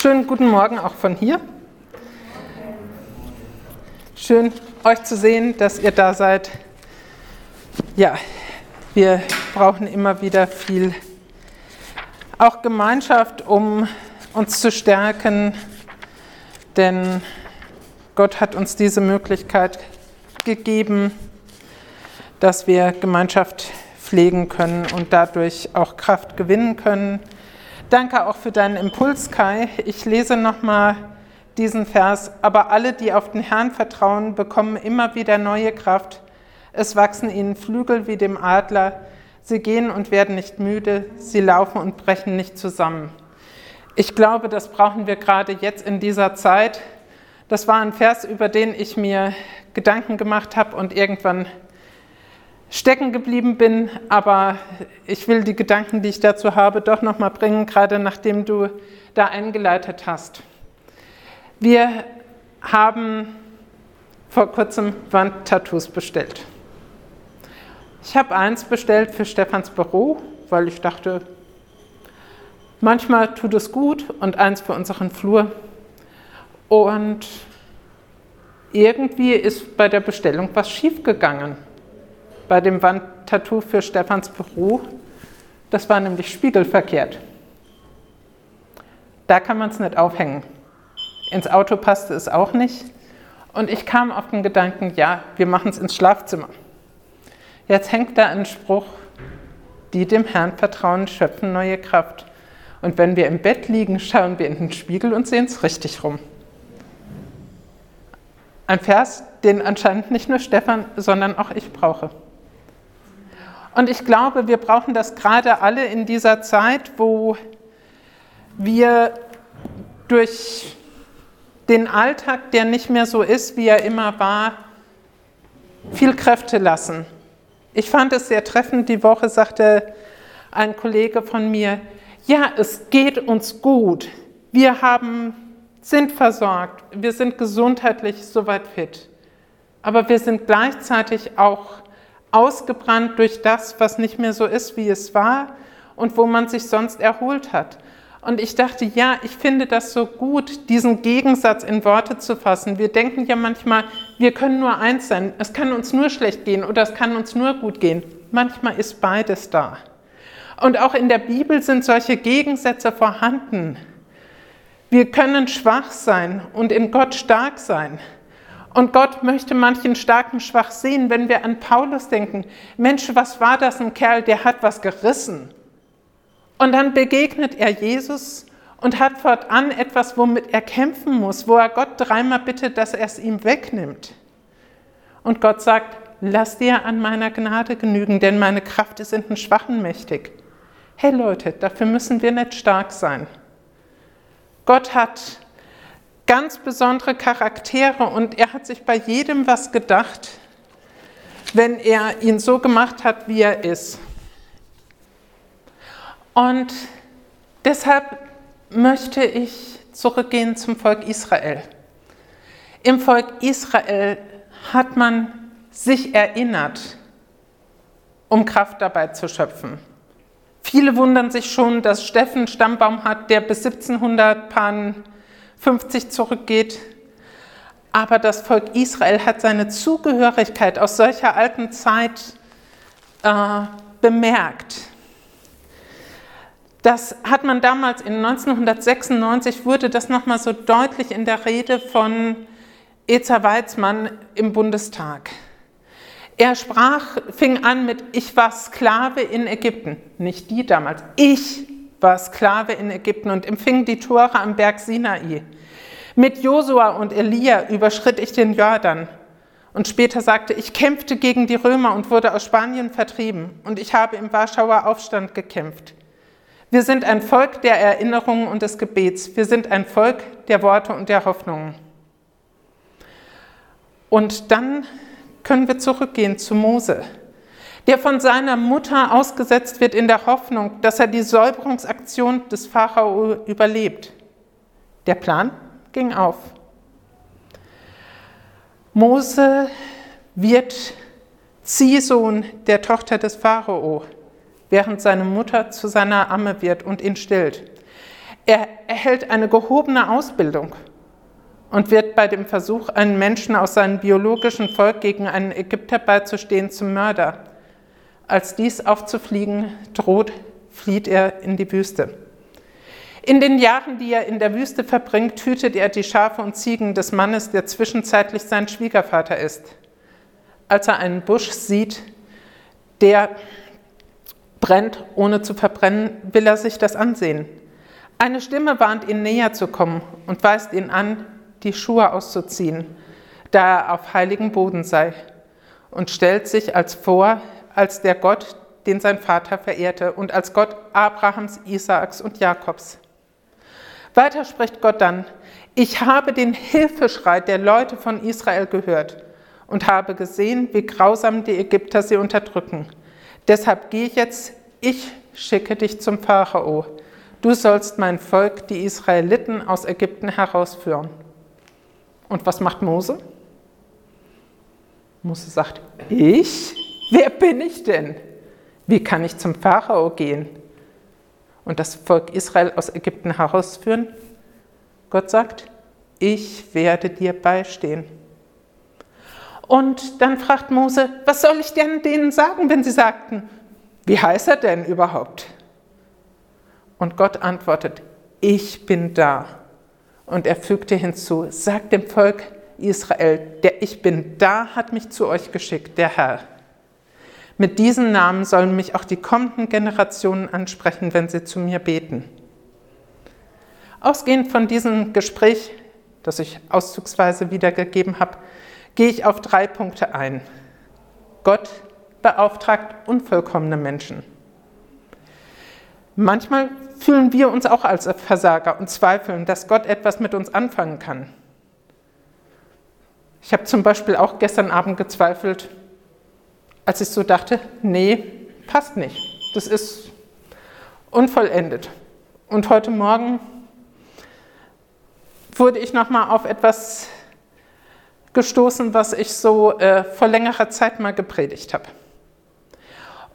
Schönen guten Morgen auch von hier. Schön, euch zu sehen, dass ihr da seid. Ja, wir brauchen immer wieder viel auch Gemeinschaft, um uns zu stärken, denn Gott hat uns diese Möglichkeit gegeben, dass wir Gemeinschaft pflegen können und dadurch auch Kraft gewinnen können. Danke auch für deinen Impuls, Kai. Ich lese nochmal diesen Vers. Aber alle, die auf den Herrn vertrauen, bekommen immer wieder neue Kraft. Es wachsen ihnen Flügel wie dem Adler. Sie gehen und werden nicht müde. Sie laufen und brechen nicht zusammen. Ich glaube, das brauchen wir gerade jetzt in dieser Zeit. Das war ein Vers, über den ich mir Gedanken gemacht habe und irgendwann stecken geblieben bin, aber ich will die Gedanken, die ich dazu habe, doch noch mal bringen, gerade nachdem du da eingeleitet hast. Wir haben vor kurzem Wandtattoos bestellt. Ich habe eins bestellt für Stefans Büro, weil ich dachte, manchmal tut es gut und eins für unseren Flur. Und irgendwie ist bei der Bestellung was schiefgegangen bei dem Wandtattoo für Stefans Büro. Das war nämlich spiegelverkehrt. Da kann man es nicht aufhängen. Ins Auto passte es auch nicht. Und ich kam auf den Gedanken, ja, wir machen es ins Schlafzimmer. Jetzt hängt da ein Spruch, die dem Herrn vertrauen, schöpfen neue Kraft. Und wenn wir im Bett liegen, schauen wir in den Spiegel und sehen es richtig rum. Ein Vers, den anscheinend nicht nur Stefan, sondern auch ich brauche. Und ich glaube, wir brauchen das gerade alle in dieser Zeit, wo wir durch den Alltag, der nicht mehr so ist, wie er immer war, viel Kräfte lassen. Ich fand es sehr treffend, die Woche sagte ein Kollege von mir, ja, es geht uns gut. Wir haben, sind versorgt, wir sind gesundheitlich soweit fit. Aber wir sind gleichzeitig auch ausgebrannt durch das, was nicht mehr so ist, wie es war und wo man sich sonst erholt hat. Und ich dachte, ja, ich finde das so gut, diesen Gegensatz in Worte zu fassen. Wir denken ja manchmal, wir können nur eins sein. Es kann uns nur schlecht gehen oder es kann uns nur gut gehen. Manchmal ist beides da. Und auch in der Bibel sind solche Gegensätze vorhanden. Wir können schwach sein und in Gott stark sein. Und Gott möchte manchen starken schwach sehen, wenn wir an Paulus denken. Mensch, was war das ein Kerl, der hat was gerissen. Und dann begegnet er Jesus und hat fortan etwas, womit er kämpfen muss, wo er Gott dreimal bittet, dass er es ihm wegnimmt. Und Gott sagt, lass dir an meiner Gnade genügen, denn meine Kraft ist in den Schwachen mächtig. Hey Leute, dafür müssen wir nicht stark sein. Gott hat ganz besondere Charaktere und er hat sich bei jedem was gedacht, wenn er ihn so gemacht hat, wie er ist. Und deshalb möchte ich zurückgehen zum Volk Israel. Im Volk Israel hat man sich erinnert, um Kraft dabei zu schöpfen. Viele wundern sich schon, dass Steffen Stammbaum hat, der bis 1700 Paaren 50 zurückgeht. Aber das Volk Israel hat seine Zugehörigkeit aus solcher alten Zeit äh, bemerkt. Das hat man damals in 1996 wurde das nochmal so deutlich in der Rede von Ezer Weizmann im Bundestag. Er sprach, fing an mit, ich war Sklave in Ägypten. Nicht die damals, ich war Sklave in Ägypten und empfing die Tore am Berg Sinai. Mit Josua und Elia überschritt ich den Jordan. Und später sagte, ich kämpfte gegen die Römer und wurde aus Spanien vertrieben. Und ich habe im Warschauer Aufstand gekämpft. Wir sind ein Volk der Erinnerungen und des Gebets. Wir sind ein Volk der Worte und der Hoffnungen. Und dann können wir zurückgehen zu Mose der von seiner Mutter ausgesetzt wird in der Hoffnung, dass er die Säuberungsaktion des Pharao überlebt. Der Plan ging auf. Mose wird Ziehsohn der Tochter des Pharao, während seine Mutter zu seiner Amme wird und ihn stillt. Er erhält eine gehobene Ausbildung und wird bei dem Versuch, einen Menschen aus seinem biologischen Volk gegen einen Ägypter beizustehen, zum Mörder. Als dies aufzufliegen droht, flieht er in die Wüste. In den Jahren, die er in der Wüste verbringt, hütet er die Schafe und Ziegen des Mannes, der zwischenzeitlich sein Schwiegervater ist. Als er einen Busch sieht, der brennt, ohne zu verbrennen, will er sich das ansehen. Eine Stimme warnt ihn näher zu kommen und weist ihn an, die Schuhe auszuziehen, da er auf heiligem Boden sei, und stellt sich als vor, als der Gott, den sein Vater verehrte, und als Gott Abrahams, Isaaks und Jakobs. Weiter spricht Gott dann, ich habe den Hilfeschrei der Leute von Israel gehört und habe gesehen, wie grausam die Ägypter sie unterdrücken. Deshalb gehe jetzt, ich schicke dich zum Pharao. Du sollst mein Volk, die Israeliten, aus Ägypten herausführen. Und was macht Mose? Mose sagt, ich? Wer bin ich denn? Wie kann ich zum Pharao gehen und das Volk Israel aus Ägypten herausführen? Gott sagt, ich werde dir beistehen. Und dann fragt Mose, was soll ich denn denen sagen, wenn sie sagten, wie heißt er denn überhaupt? Und Gott antwortet, ich bin da. Und er fügte hinzu, sagt dem Volk Israel, der Ich bin da hat mich zu euch geschickt, der Herr. Mit diesen Namen sollen mich auch die kommenden Generationen ansprechen, wenn sie zu mir beten. Ausgehend von diesem Gespräch, das ich auszugsweise wiedergegeben habe, gehe ich auf drei Punkte ein. Gott beauftragt unvollkommene Menschen. Manchmal fühlen wir uns auch als Versager und zweifeln, dass Gott etwas mit uns anfangen kann. Ich habe zum Beispiel auch gestern Abend gezweifelt, als ich so dachte, nee, passt nicht. Das ist unvollendet. Und heute Morgen wurde ich nochmal auf etwas gestoßen, was ich so äh, vor längerer Zeit mal gepredigt habe.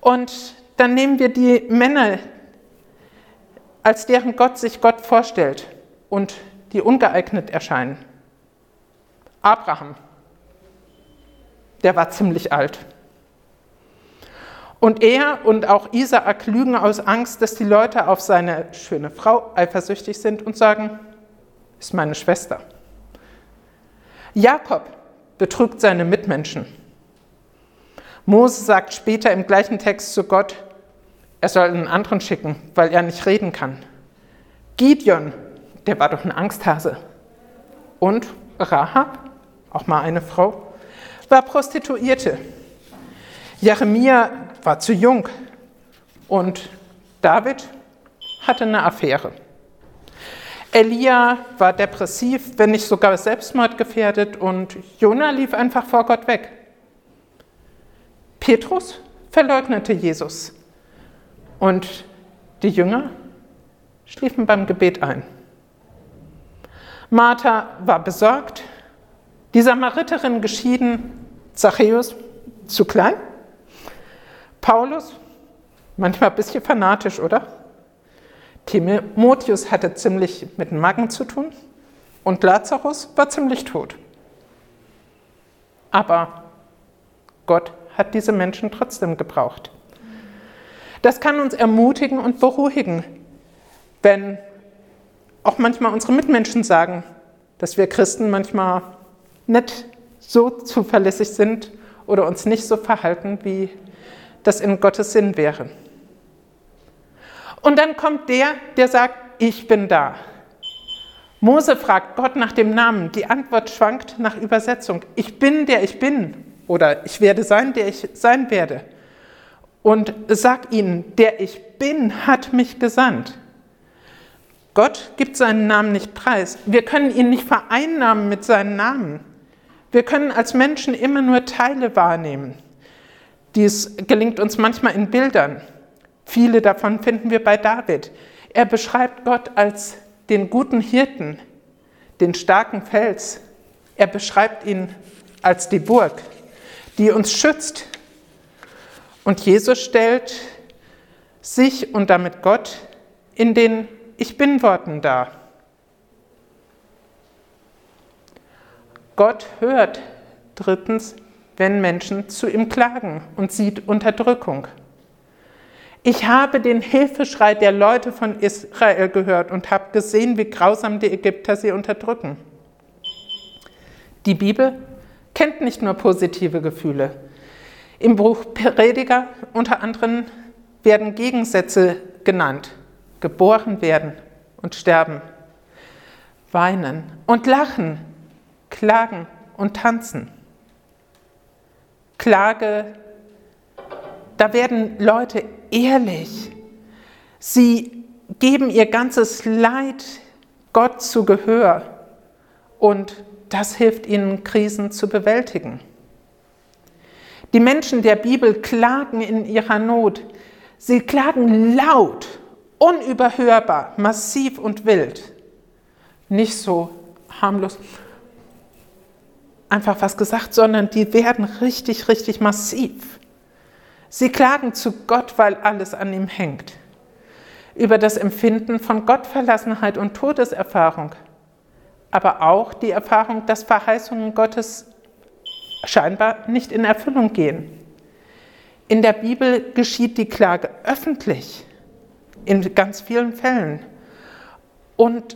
Und dann nehmen wir die Männer, als deren Gott sich Gott vorstellt und die ungeeignet erscheinen. Abraham, der war ziemlich alt. Und er und auch Isaak lügen aus Angst, dass die Leute auf seine schöne Frau eifersüchtig sind und sagen, ist meine Schwester. Jakob betrügt seine Mitmenschen. Mose sagt später im gleichen Text zu Gott, er soll einen anderen schicken, weil er nicht reden kann. Gideon, der war doch ein Angsthase. Und Rahab, auch mal eine Frau, war Prostituierte. Jeremia war zu jung und David hatte eine Affäre. Elia war depressiv, wenn nicht sogar selbstmordgefährdet und Jona lief einfach vor Gott weg. Petrus verleugnete Jesus und die Jünger schliefen beim Gebet ein. Martha war besorgt, die Samariterin geschieden, Zachäus zu klein, Paulus manchmal ein bisschen fanatisch, oder? Timotheus hatte ziemlich mit dem Magen zu tun und Lazarus war ziemlich tot. Aber Gott hat diese Menschen trotzdem gebraucht. Das kann uns ermutigen und beruhigen, wenn auch manchmal unsere Mitmenschen sagen, dass wir Christen manchmal nicht so zuverlässig sind oder uns nicht so verhalten, wie das in Gottes Sinn wäre. Und dann kommt der, der sagt, ich bin da. Mose fragt Gott nach dem Namen. Die Antwort schwankt nach Übersetzung. Ich bin der ich bin oder ich werde sein, der ich sein werde und sag ihnen, der ich bin, hat mich gesandt. Gott gibt seinen Namen nicht preis. Wir können ihn nicht vereinnahmen mit seinen Namen. Wir können als Menschen immer nur Teile wahrnehmen. Dies gelingt uns manchmal in Bildern. Viele davon finden wir bei David. Er beschreibt Gott als den guten Hirten, den starken Fels. Er beschreibt ihn als die Burg, die uns schützt, und Jesus stellt sich und damit Gott in den Ich bin Worten da. Gott hört drittens, wenn Menschen zu ihm klagen und sieht Unterdrückung. Ich habe den Hilfeschrei der Leute von Israel gehört und habe gesehen, wie grausam die Ägypter sie unterdrücken. Die Bibel kennt nicht nur positive Gefühle. Im Buch Prediger unter anderem werden Gegensätze genannt. Geboren werden und sterben, weinen und lachen, klagen und tanzen. Klage, da werden Leute ehrlich. Sie geben ihr ganzes Leid Gott zu Gehör und das hilft ihnen, Krisen zu bewältigen. Die Menschen der Bibel klagen in ihrer Not. Sie klagen laut, unüberhörbar, massiv und wild. Nicht so harmlos einfach was gesagt, sondern die werden richtig, richtig massiv. Sie klagen zu Gott, weil alles an ihm hängt. Über das Empfinden von Gottverlassenheit und Todeserfahrung, aber auch die Erfahrung, dass Verheißungen Gottes scheinbar nicht in Erfüllung gehen. In der Bibel geschieht die Klage öffentlich, in ganz vielen Fällen. Und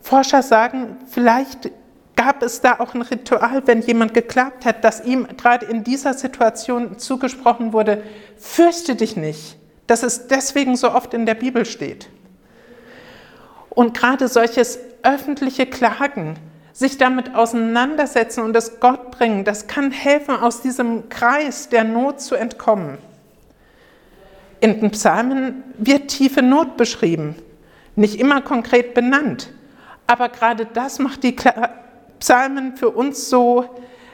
Forscher sagen, vielleicht gab es da auch ein Ritual, wenn jemand geklagt hat, dass ihm gerade in dieser Situation zugesprochen wurde, fürchte dich nicht, dass es deswegen so oft in der Bibel steht. Und gerade solches öffentliche Klagen, sich damit auseinandersetzen und es Gott bringen, das kann helfen, aus diesem Kreis der Not zu entkommen. In den Psalmen wird tiefe Not beschrieben, nicht immer konkret benannt, aber gerade das macht die Psalmen für uns so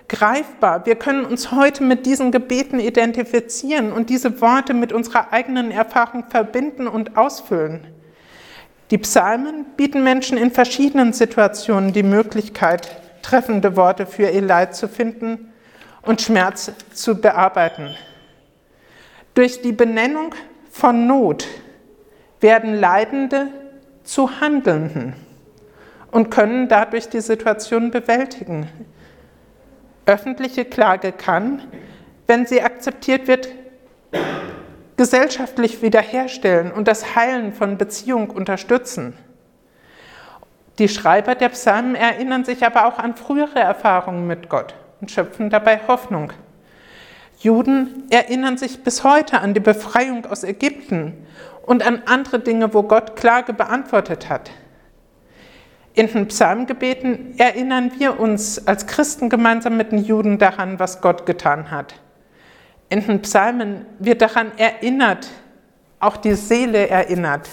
greifbar. Wir können uns heute mit diesen Gebeten identifizieren und diese Worte mit unserer eigenen Erfahrung verbinden und ausfüllen. Die Psalmen bieten Menschen in verschiedenen Situationen die Möglichkeit, treffende Worte für ihr Leid zu finden und Schmerz zu bearbeiten. Durch die Benennung von Not werden Leidende zu Handelnden und können dadurch die Situation bewältigen. Öffentliche Klage kann, wenn sie akzeptiert wird, gesellschaftlich wiederherstellen und das Heilen von Beziehung unterstützen. Die Schreiber der Psalmen erinnern sich aber auch an frühere Erfahrungen mit Gott und schöpfen dabei Hoffnung. Juden erinnern sich bis heute an die Befreiung aus Ägypten und an andere Dinge, wo Gott Klage beantwortet hat. In den Psalmgebeten erinnern wir uns als Christen gemeinsam mit den Juden daran, was Gott getan hat. In den Psalmen wird daran erinnert, auch die Seele erinnert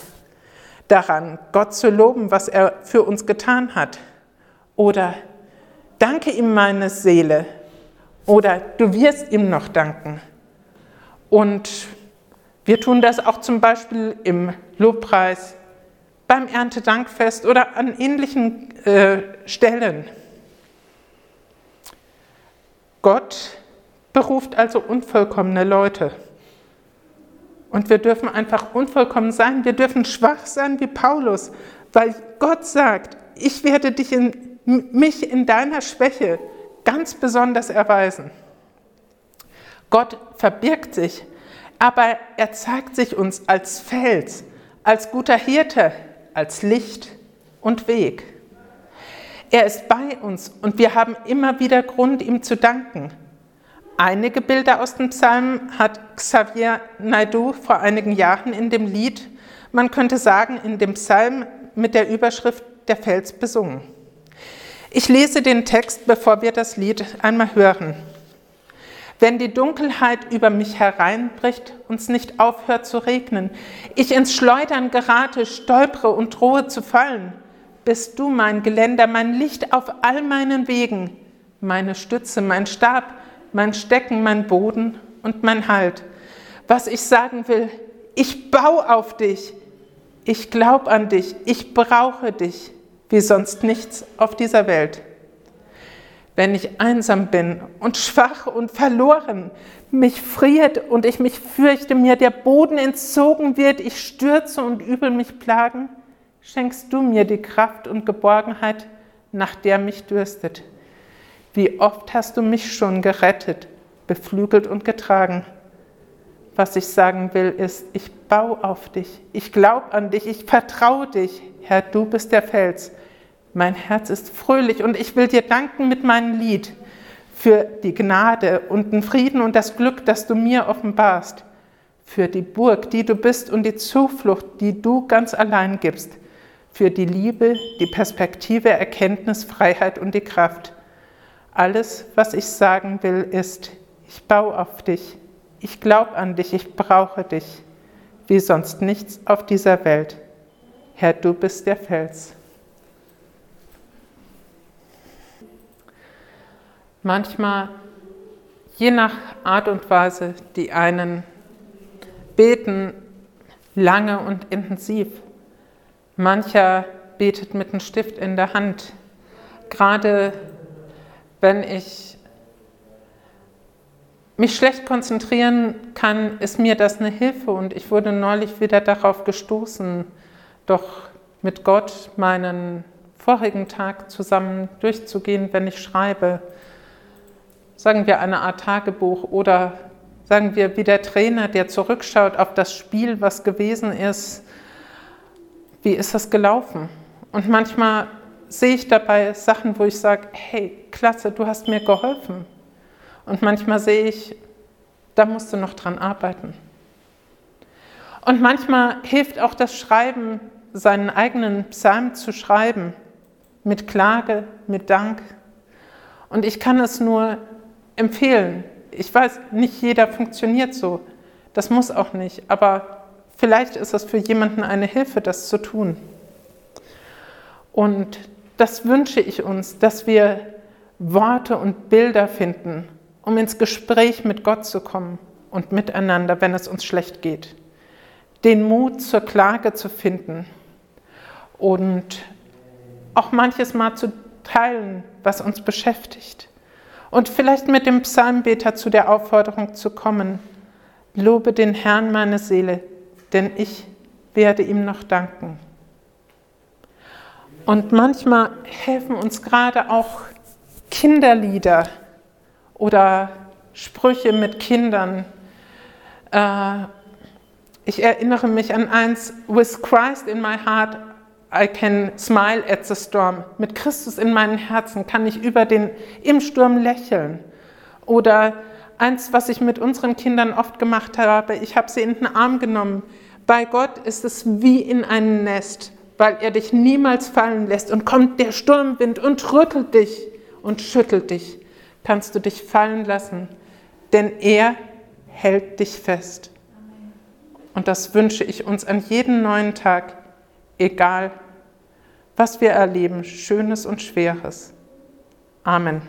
daran, Gott zu loben, was er für uns getan hat. Oder danke ihm meine Seele. Oder du wirst ihm noch danken. Und wir tun das auch zum Beispiel im Lobpreis, beim Erntedankfest oder an ähnlichen äh, Stellen. Gott beruft also unvollkommene Leute. Und wir dürfen einfach unvollkommen sein. Wir dürfen schwach sein wie Paulus, weil Gott sagt, ich werde dich in, mich in deiner Schwäche ganz besonders erweisen. Gott verbirgt sich, aber er zeigt sich uns als Fels, als guter Hirte, als Licht und Weg. Er ist bei uns und wir haben immer wieder Grund, ihm zu danken. Einige Bilder aus dem Psalm hat Xavier Naidoo vor einigen Jahren in dem Lied, man könnte sagen, in dem Psalm mit der Überschrift Der Fels besungen. Ich lese den Text, bevor wir das Lied einmal hören. Wenn die Dunkelheit über mich hereinbricht, uns nicht aufhört zu regnen, ich ins Schleudern gerate, stolpere und drohe zu fallen, bist du mein Geländer, mein Licht auf all meinen Wegen, meine Stütze, mein Stab, mein Stecken, mein Boden und mein Halt. Was ich sagen will, ich baue auf dich, ich glaube an dich, ich brauche dich wie sonst nichts auf dieser Welt wenn ich einsam bin und schwach und verloren, mich friert und ich mich fürchte, mir der Boden entzogen wird, ich stürze und übel mich plagen, schenkst du mir die Kraft und Geborgenheit, nach der mich dürstet. Wie oft hast du mich schon gerettet, beflügelt und getragen. Was ich sagen will, ist, ich baue auf dich, ich glaube an dich, ich vertraue dich. Herr, du bist der Fels. Mein Herz ist fröhlich und ich will dir danken mit meinem Lied für die Gnade und den Frieden und das Glück, das du mir offenbarst, für die Burg, die du bist und die Zuflucht, die du ganz allein gibst, für die Liebe, die Perspektive, Erkenntnis, Freiheit und die Kraft. Alles, was ich sagen will, ist, ich baue auf dich, ich glaube an dich, ich brauche dich, wie sonst nichts auf dieser Welt. Herr, du bist der Fels. Manchmal, je nach Art und Weise, die einen beten lange und intensiv. Mancher betet mit einem Stift in der Hand. Gerade wenn ich mich schlecht konzentrieren kann, ist mir das eine Hilfe und ich wurde neulich wieder darauf gestoßen, doch mit Gott meinen vorigen Tag zusammen durchzugehen, wenn ich schreibe sagen wir, eine Art Tagebuch oder sagen wir, wie der Trainer, der zurückschaut auf das Spiel, was gewesen ist, wie ist das gelaufen? Und manchmal sehe ich dabei Sachen, wo ich sage, hey, klasse, du hast mir geholfen. Und manchmal sehe ich, da musst du noch dran arbeiten. Und manchmal hilft auch das Schreiben, seinen eigenen Psalm zu schreiben, mit Klage, mit Dank. Und ich kann es nur empfehlen. Ich weiß, nicht jeder funktioniert so. Das muss auch nicht. Aber vielleicht ist es für jemanden eine Hilfe, das zu tun. Und das wünsche ich uns, dass wir Worte und Bilder finden, um ins Gespräch mit Gott zu kommen und miteinander, wenn es uns schlecht geht. Den Mut zur Klage zu finden und auch manches Mal zu teilen, was uns beschäftigt. Und vielleicht mit dem Psalmbeter zu der Aufforderung zu kommen, lobe den Herrn meine Seele, denn ich werde ihm noch danken. Und manchmal helfen uns gerade auch Kinderlieder oder Sprüche mit Kindern. Äh, ich erinnere mich an eins, With Christ in my heart I can smile at the storm. Mit Christus in meinem Herzen kann ich über den, im Sturm lächeln. Oder eins, was ich mit unseren Kindern oft gemacht habe, ich habe sie in den Arm genommen. Bei Gott ist es wie in einem Nest, weil er dich niemals fallen lässt. Und kommt der Sturmwind und rüttelt dich und schüttelt dich, kannst du dich fallen lassen, denn er hält dich fest. Und das wünsche ich uns an jeden neuen Tag egal was wir erleben, Schönes und Schweres. Amen.